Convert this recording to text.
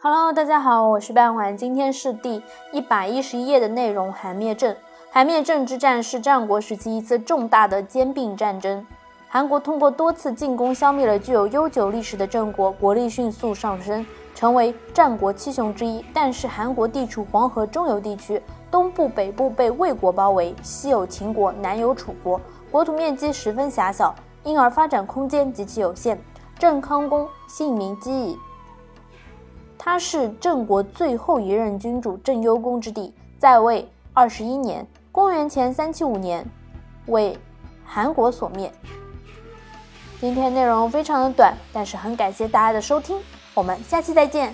Hello，大家好，我是半环，今天是第一百一十一页的内容。韩灭郑，韩灭郑之战是战国时期一次重大的兼并战争。韩国通过多次进攻消灭了具有悠久历史的郑国，国力迅速上升，成为战国七雄之一。但是韩国地处黄河中游地区，东部、北部被魏国包围，西有秦国，南有楚国，国土面积十分狭小，因而发展空间极其有限。郑康公姓名姬乙。他是郑国最后一任君主郑幽公之弟，在位二十一年，公元前三七五年，为韩国所灭。今天内容非常的短，但是很感谢大家的收听，我们下期再见。